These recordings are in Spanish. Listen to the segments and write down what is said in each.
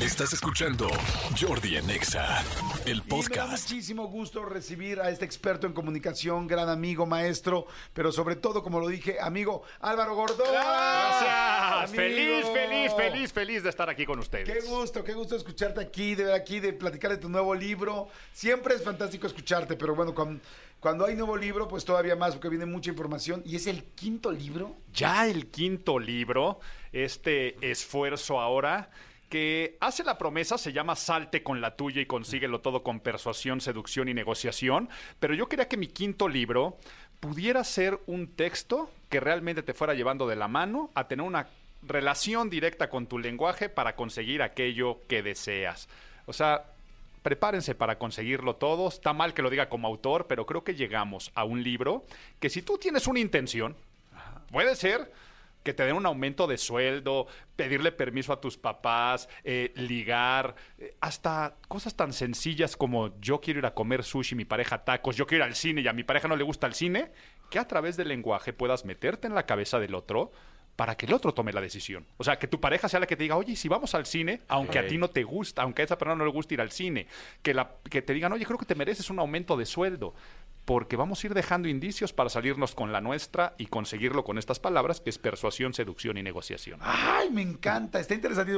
Estás escuchando Jordi en Exa, el Y me da podcast. muchísimo gusto recibir a este experto en comunicación, gran amigo, maestro, pero sobre todo, como lo dije, amigo Álvaro Gordón. Gracias. Amigo. Feliz, feliz, feliz, feliz de estar aquí con ustedes. Qué gusto, qué gusto escucharte aquí, de ver aquí, de platicar de tu nuevo libro. Siempre es fantástico escucharte, pero bueno, cuando, cuando hay nuevo libro, pues todavía más, porque viene mucha información. Y es el quinto libro. Ya el quinto libro, este esfuerzo ahora que hace la promesa, se llama Salte con la tuya y consíguelo todo con persuasión, seducción y negociación, pero yo quería que mi quinto libro pudiera ser un texto que realmente te fuera llevando de la mano a tener una relación directa con tu lenguaje para conseguir aquello que deseas. O sea, prepárense para conseguirlo todo. Está mal que lo diga como autor, pero creo que llegamos a un libro que si tú tienes una intención, puede ser que te den un aumento de sueldo, pedirle permiso a tus papás, eh, ligar, eh, hasta cosas tan sencillas como yo quiero ir a comer sushi, mi pareja tacos, yo quiero ir al cine y a mi pareja no le gusta el cine, que a través del lenguaje puedas meterte en la cabeza del otro para que el otro tome la decisión. O sea, que tu pareja sea la que te diga, oye, si vamos al cine, aunque a ti no te gusta, aunque a esa persona no le gusta ir al cine, que, la, que te digan, oye, creo que te mereces un aumento de sueldo, porque vamos a ir dejando indicios para salirnos con la nuestra y conseguirlo con estas palabras, que es persuasión, seducción y negociación. Ay, me encanta, está interesante.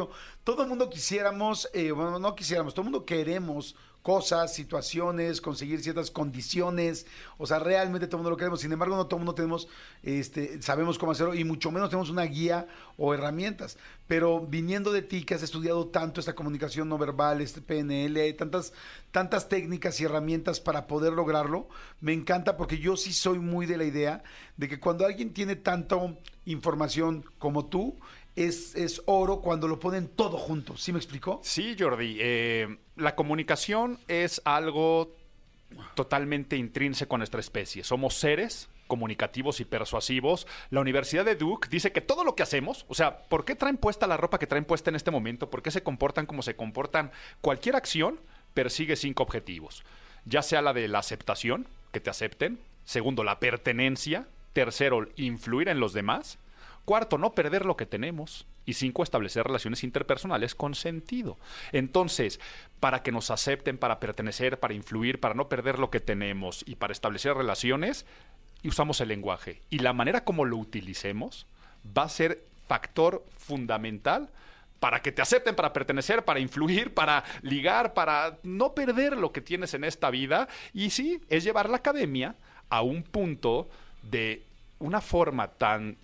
Todo el mundo quisiéramos, eh, bueno, no quisiéramos, todo el mundo queremos cosas, situaciones, conseguir ciertas condiciones. O sea, realmente todo el mundo lo queremos. Sin embargo, no todo el mundo tenemos, este, sabemos cómo hacerlo y mucho menos tenemos una guía o herramientas. Pero viniendo de ti, que has estudiado tanto esta comunicación no verbal, este PNL, tantas, tantas técnicas y herramientas para poder lograrlo, me encanta porque yo sí soy muy de la idea de que cuando alguien tiene tanta información como tú, es, es oro cuando lo ponen todo junto. ¿Sí me explicó? Sí, Jordi, eh, la comunicación es algo totalmente intrínseco a nuestra especie. Somos seres comunicativos y persuasivos. La Universidad de Duke dice que todo lo que hacemos, o sea, ¿por qué traen puesta la ropa que traen puesta en este momento? ¿Por qué se comportan como se comportan? Cualquier acción persigue cinco objetivos. Ya sea la de la aceptación, que te acepten. Segundo, la pertenencia. Tercero, influir en los demás. Cuarto, no perder lo que tenemos. Y cinco, establecer relaciones interpersonales con sentido. Entonces, para que nos acepten, para pertenecer, para influir, para no perder lo que tenemos y para establecer relaciones, usamos el lenguaje. Y la manera como lo utilicemos va a ser factor fundamental para que te acepten, para pertenecer, para influir, para ligar, para no perder lo que tienes en esta vida. Y sí, es llevar la academia a un punto de una forma tan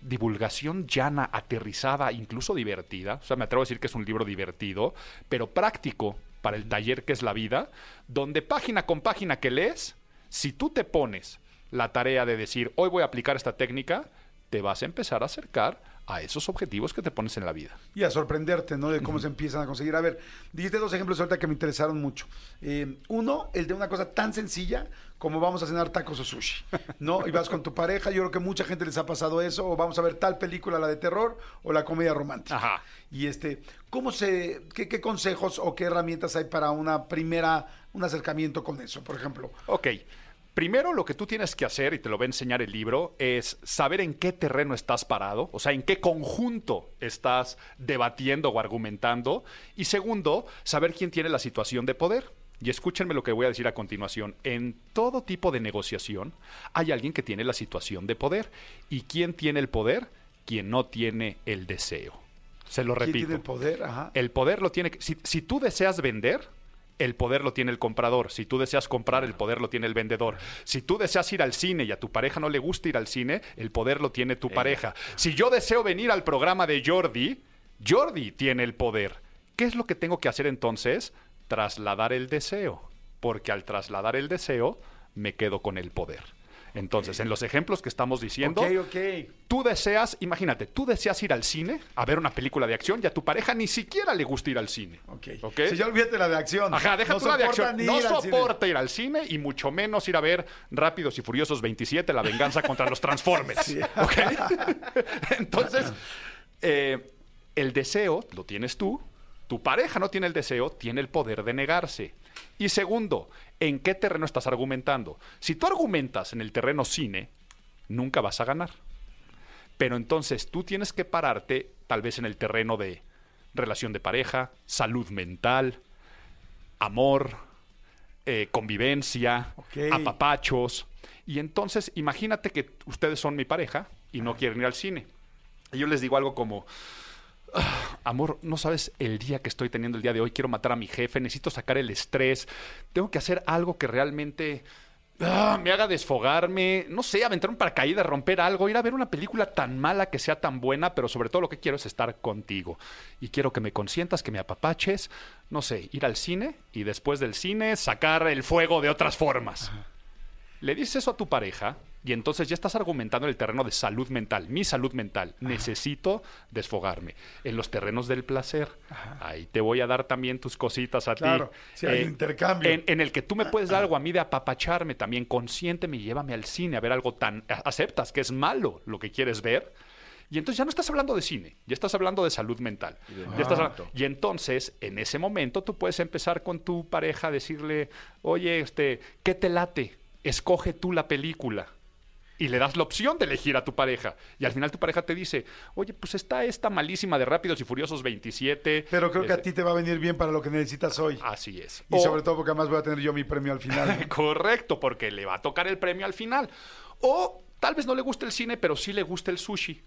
divulgación llana, aterrizada, incluso divertida. O sea, me atrevo a decir que es un libro divertido, pero práctico para el taller que es la vida, donde página con página que lees, si tú te pones la tarea de decir, hoy voy a aplicar esta técnica, te vas a empezar a acercar a esos objetivos que te pones en la vida. Y a sorprenderte, ¿no? De cómo se empiezan a conseguir. A ver, dijiste dos ejemplos ahorita que me interesaron mucho. Eh, uno, el de una cosa tan sencilla como vamos a cenar tacos o sushi, ¿no? Y vas con tu pareja, yo creo que mucha gente les ha pasado eso, o vamos a ver tal película, la de terror, o la comedia romántica. Ajá. Y este, ¿cómo se, qué, qué consejos o qué herramientas hay para una primera, un acercamiento con eso, por ejemplo? Ok. Primero, lo que tú tienes que hacer, y te lo va a enseñar el libro, es saber en qué terreno estás parado, o sea, en qué conjunto estás debatiendo o argumentando. Y segundo, saber quién tiene la situación de poder. Y escúchenme lo que voy a decir a continuación. En todo tipo de negociación hay alguien que tiene la situación de poder. ¿Y quién tiene el poder? Quien no tiene el deseo. Se lo ¿Quién repito. tiene el poder? Ajá. El poder lo tiene. que- Si, si tú deseas vender, el poder lo tiene el comprador. Si tú deseas comprar, el poder lo tiene el vendedor. Si tú deseas ir al cine y a tu pareja no le gusta ir al cine, el poder lo tiene tu pareja. Si yo deseo venir al programa de Jordi, Jordi tiene el poder. ¿Qué es lo que tengo que hacer entonces? Trasladar el deseo. Porque al trasladar el deseo, me quedo con el poder. Entonces, en los ejemplos que estamos diciendo, tú deseas, imagínate, tú deseas ir al cine a ver una película de acción y a tu pareja ni siquiera le gusta ir al cine. Ok. ¿Ok? Si ya olvídate la de acción. Ajá, deja No la de acción. No ir al cine. soporta ir al cine y mucho menos ir a ver Rápidos y Furiosos 27, La venganza contra los Transformers. Entonces, eh, el deseo lo tienes tú, tu pareja no tiene el deseo, tiene el poder de negarse. Y segundo, ¿en qué terreno estás argumentando? Si tú argumentas en el terreno cine, nunca vas a ganar. Pero entonces tú tienes que pararte tal vez en el terreno de relación de pareja, salud mental, amor, eh, convivencia, apapachos. Y entonces, imagínate que ustedes son mi pareja y no quieren ir al cine. Y yo les digo algo como, "Ah, amor, no sabes el día que estoy teniendo el día de hoy, quiero matar a mi jefe, necesito sacar el estrés, tengo que hacer algo que realmente ah, me haga desfogarme, no sé, aventar un paracaídas, romper algo, ir a ver una película tan mala que sea tan buena, pero sobre todo lo que quiero es estar contigo. Y quiero que me consientas, que me apapaches, no sé, ir al cine y después del cine sacar el fuego de otras formas. Le dices eso a tu pareja y entonces ya estás argumentando en el terreno de salud mental, mi salud mental. Necesito desfogarme. En los terrenos del placer, ahí te voy a dar también tus cositas a Claro, ti. sí, hay intercambio. En, en el que tú me puedes dar algo a mí de apapacharme también, consiénteme y llévame al cine a ver algo tan... Aceptas que es malo lo que quieres ver. Y entonces ya no estás hablando de cine, ya estás hablando de salud mental. Ya estás habla- y entonces, en ese momento, tú puedes empezar con tu pareja a decirle, oye, este, ¿qué te late? Escoge tú la película. Y le das la opción de elegir a tu pareja. Y al final tu pareja te dice, oye, pues está esta malísima de Rápidos y Furiosos 27. Pero creo que a Este, ti te va a venir bien para lo que necesitas hoy. Así es. Y O- sobre todo porque además voy a tener yo mi premio al final. Correcto, porque le va a tocar el premio al final. O tal vez no le guste el cine, pero sí le gusta el sushi.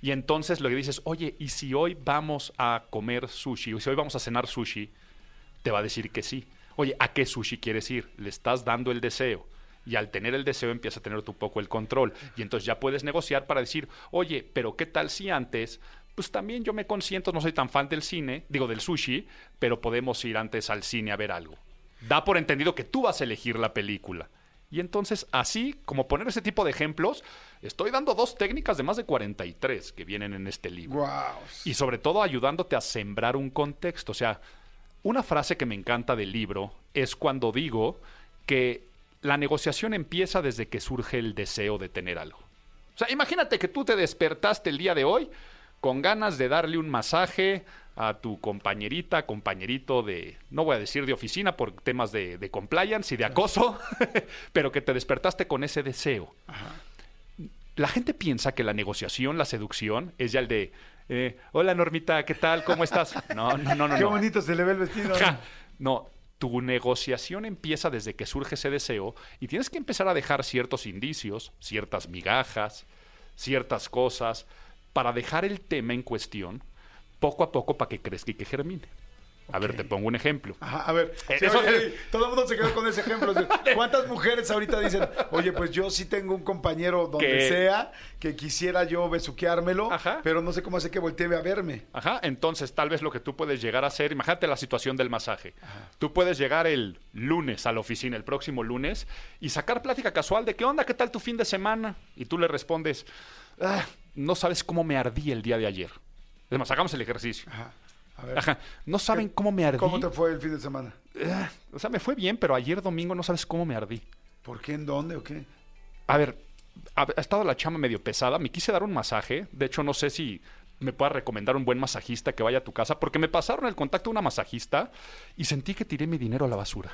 Y entonces lo que dices, oye, ¿y si hoy vamos a comer sushi? O si hoy vamos a cenar sushi, te va a decir que sí. Oye, ¿a qué sushi quieres ir? Le estás dando el deseo. Y al tener el deseo empieza a tener tu poco el control. Y entonces ya puedes negociar para decir, oye, pero ¿qué tal si antes? Pues también yo me consiento, no soy tan fan del cine, digo del sushi, pero podemos ir antes al cine a ver algo. Da por entendido que tú vas a elegir la película. Y entonces, así como poner ese tipo de ejemplos, estoy dando dos técnicas de más de 43 que vienen en este libro. wow. Y sobre todo ayudándote a sembrar un contexto. O sea, una frase que me encanta del libro es cuando digo que la negociación empieza desde que surge el deseo de tener algo. O sea, imagínate que tú te despertaste el día de hoy con ganas de darle un masaje a tu compañerita, compañerito de, no voy a decir de oficina por temas de, de compliance y de acoso, pero que te despertaste con ese deseo la gente piensa que la negociación, la seducción, es ya el de, eh, hola Normita, ¿qué tal? ¿Cómo estás? No, no, no, no. Qué no. bonito se le ve el vestido. Ja. No, tu negociación empieza desde que surge ese deseo y tienes que empezar a dejar ciertos indicios, ciertas migajas, ciertas cosas, para dejar el tema en cuestión poco a poco para que crezca y que germine. A ver, te pongo un ejemplo. Ajá, a ver, Eh, sí, eso- oye, oye, todo el mundo se quedó con ese ejemplo. ¿Cuántas mujeres ahorita dicen, oye, pues yo sí tengo un compañero donde Que- sea que quisiera yo besuqueármelo, Ajá. pero no sé cómo hace que voltee a verme? Ajá, entonces tal vez lo que tú puedes llegar a hacer, imagínate la situación del masaje. Tú puedes llegar el lunes a la oficina, el próximo lunes, y sacar plática casual de qué onda, qué tal tu fin de semana. Y tú le respondes, "Ah, no sabes cómo me ardí el día de ayer. Es más, hagamos el ejercicio. Ajá. A ver, Ajá, no saben cómo me ardí. ¿cómo te fue el fin de semana? Ah, O sea, me fue bien, pero ayer domingo no sabes cómo me ardí. ¿Por qué? ¿En dónde o qué? A ver, ha, ha estado la chama medio pesada. Me quise dar un masaje. De hecho, no sé si me puedas recomendar un buen masajista que vaya a tu casa, porque me pasaron el contacto de una masajista y sentí que tiré mi dinero a la basura.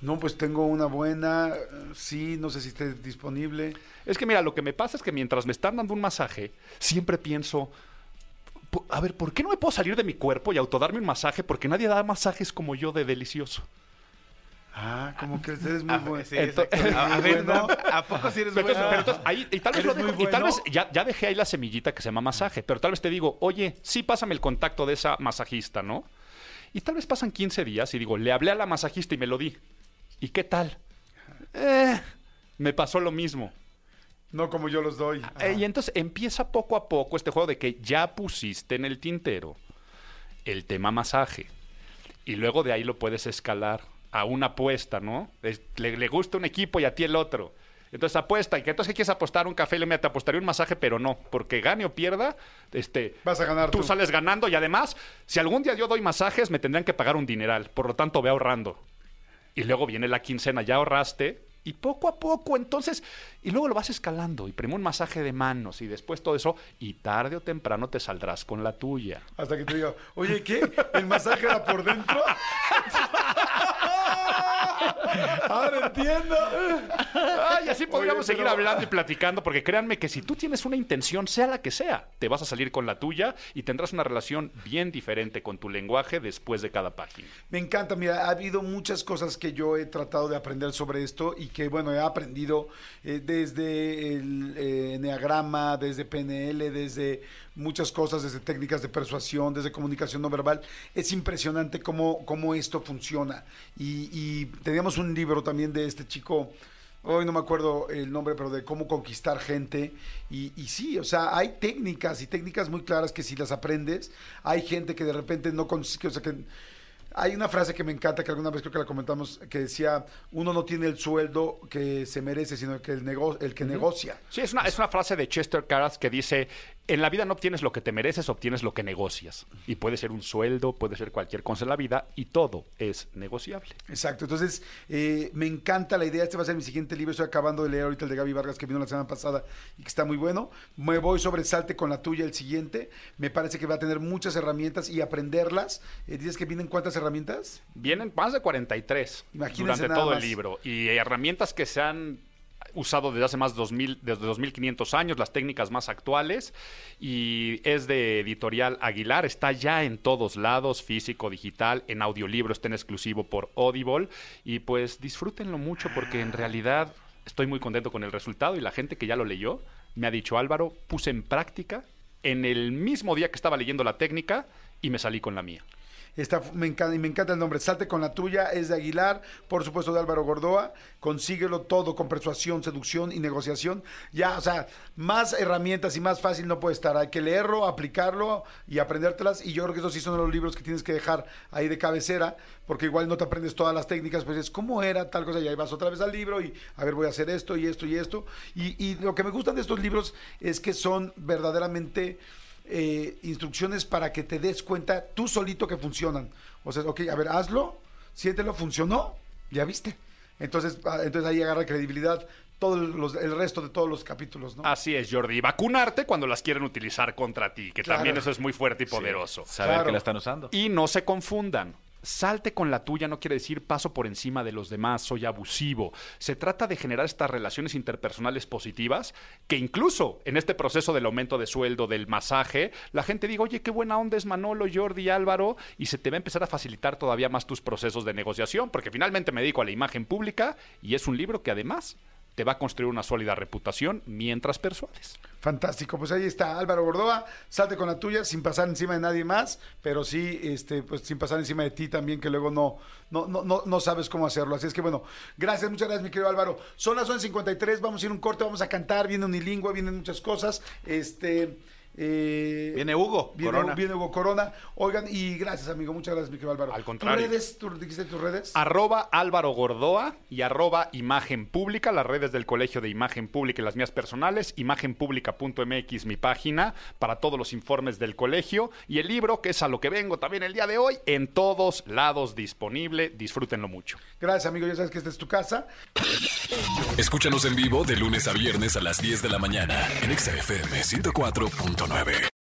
No, pues tengo una buena, sí, no sé si esté disponible. Es que mira, lo que me pasa es que mientras me están dando un masaje, siempre pienso, "Po- a ver, ¿por qué no me puedo salir de mi cuerpo y autodarme un masaje? Porque nadie da masajes como yo de delicioso. Ah, como que eres muy Ah, bueno. sí, Ento- exacto. A, a Muy ver, bueno. ¿a poco si eres Pero entonces, bueno? pero entonces, ahí, y tal vez lo muy y tal vez bueno. ya, ya dejé ahí la semillita que se llama masaje, pero tal vez te digo, oye, sí pásame el contacto de esa masajista, ¿no? Y tal vez pasan 15 días y digo, le hablé a la masajista y me lo di. ¿Y qué tal? Eh, me pasó lo mismo. No como yo los doy. Eh, y entonces empieza poco a poco este juego de que ya pusiste en el tintero el tema masaje. Y luego de ahí lo puedes escalar a una apuesta, ¿no? Es- le, le gusta un equipo y a ti el otro. Entonces apuesta. ¿Y que entonces quieres apostar un café? Le mira, te apostaría un masaje, pero no. Porque gane o pierda, este, Vas a ganar tú tú. sales ganando. Y además, si algún día yo doy masajes, me tendrán que pagar un dineral. Por lo tanto, ve ahorrando. Y luego viene la quincena, ya ahorraste. Y poco a poco, entonces, y luego lo vas escalando. Y primero un masaje de manos y después todo eso. Y tarde o temprano te saldrás con la tuya. Hasta que te diga, oye, ¿qué? ¿El masaje era por dentro? Ahora entiendo. Ay, así podríamos Oye, seguir pero- hablando y platicando, porque créanme que si tú tienes una intención, sea la que sea, te vas a salir con la tuya y tendrás una relación bien diferente con tu lenguaje después de cada página. Me encanta, mira, ha habido muchas cosas que yo he tratado de aprender sobre esto y que, bueno, he aprendido eh, desde el eh, enneagrama, desde PNL, desde muchas cosas, desde técnicas de persuasión, desde comunicación no verbal. Es impresionante cómo, cómo esto funciona. Y, y teníamos un libro también de este chico. Hoy no me acuerdo el nombre, pero de cómo conquistar gente. Y, y sí, o sea, hay técnicas y técnicas muy claras que si las aprendes, hay gente que de repente no consigue, o sea, que hay una frase que me encanta, que alguna vez creo que la comentamos, que decía, uno no tiene el sueldo que se merece, sino que el, nego- el que negocia. Sí, es una, es una frase de Chester Caras que dice, en la vida no obtienes lo que te mereces, obtienes lo que negocias. Y puede ser un sueldo, puede ser cualquier cosa en la vida, y todo es negociable. Exacto, entonces eh, me encanta la idea, este va a ser mi siguiente libro, estoy acabando de leer ahorita el de Gaby Vargas que vino la semana pasada y que está muy bueno, me voy sobre Salte con la tuya el siguiente, me parece que va a tener muchas herramientas y aprenderlas, Eh, dices que vienen cuántas herramientas? Vienen más de 43 Imagínense durante todo el libro. Y herramientas que se han usado desde hace más de 2000, desde 2500 años, las técnicas más actuales. Y es de editorial Aguilar, está ya en todos lados, físico, digital, en audiolibro, está en exclusivo por Audible. Y pues disfrútenlo mucho porque en realidad estoy muy contento con el resultado y la gente que ya lo leyó me ha dicho, Álvaro, puse en práctica en el mismo día que estaba leyendo la técnica y me salí con la mía. Me encanta, y me encanta el nombre. Salte con la tuya, es de Aguilar, por supuesto de Álvaro Gordoa. Consíguelo todo con persuasión, seducción y negociación. Ya, o sea, más herramientas y más fácil no puede estar. Hay que leerlo, aplicarlo y aprendértelas. Y yo creo que esos sí son los libros que tienes que dejar ahí de cabecera, porque igual no te aprendes todas las técnicas, pues es cómo era tal cosa, y ahí vas otra vez al libro y a ver, voy a hacer esto y esto y esto. Y, y lo que me gustan de estos libros es que son verdaderamente eh, instrucciones para que te des cuenta tú solito que funcionan. O sea, ok, a ver, hazlo, siéntelo, funcionó, ya viste. Entonces, ah, entonces ahí agarra credibilidad todo el, los- el resto de todos los capítulos, ¿no? Así es, Jordi. Y vacunarte cuando las quieren utilizar contra ti, que Claro. también eso es muy fuerte y poderoso. Saber Claro. que la están usando. Y no se confundan. Salte con la tuya no quiere decir paso por encima de los demás, soy abusivo. Se trata de generar estas relaciones interpersonales positivas que incluso en este proceso del aumento de sueldo, del masaje, la gente diga, oye, qué buena onda es Manolo, Jordi, Álvaro, y se te va a empezar a facilitar todavía más tus procesos de negociación, porque finalmente me dedico a la imagen pública y es un libro que además te va a construir una sólida reputación mientras persuades. Fantástico, pues ahí está Álvaro Gordoa, salte con la tuya sin pasar encima de nadie más, pero sí, este, pues sin pasar encima de ti también, que luego no, no, no, no, sabes cómo hacerlo. Así es que bueno, gracias, muchas gracias, mi querido Álvaro. Son las 11.53, vamos a ir un corte, vamos a cantar, viene unilingüe, vienen muchas cosas. Este. Eh, viene Hugo viene, Corona. Viene Hugo Corona. Oigan, y gracias, amigo. Muchas gracias, mi querido Álvaro. Redes? ¿Tú dijiste tus redes? Arroba Álvaro Gordoa y arroba Imagen Pública, las redes del Colegio de Imagen Pública y las mías personales. Imagenpública.mx, mi página, para todos los informes del colegio. Y el libro, que es a lo que vengo también el día de hoy, en todos lados disponible. Disfrútenlo mucho. Gracias, amigo. Ya sabes que esta es tu casa. Escúchanos en vivo de lunes a viernes a las 10 de la mañana en XFM 104. 9.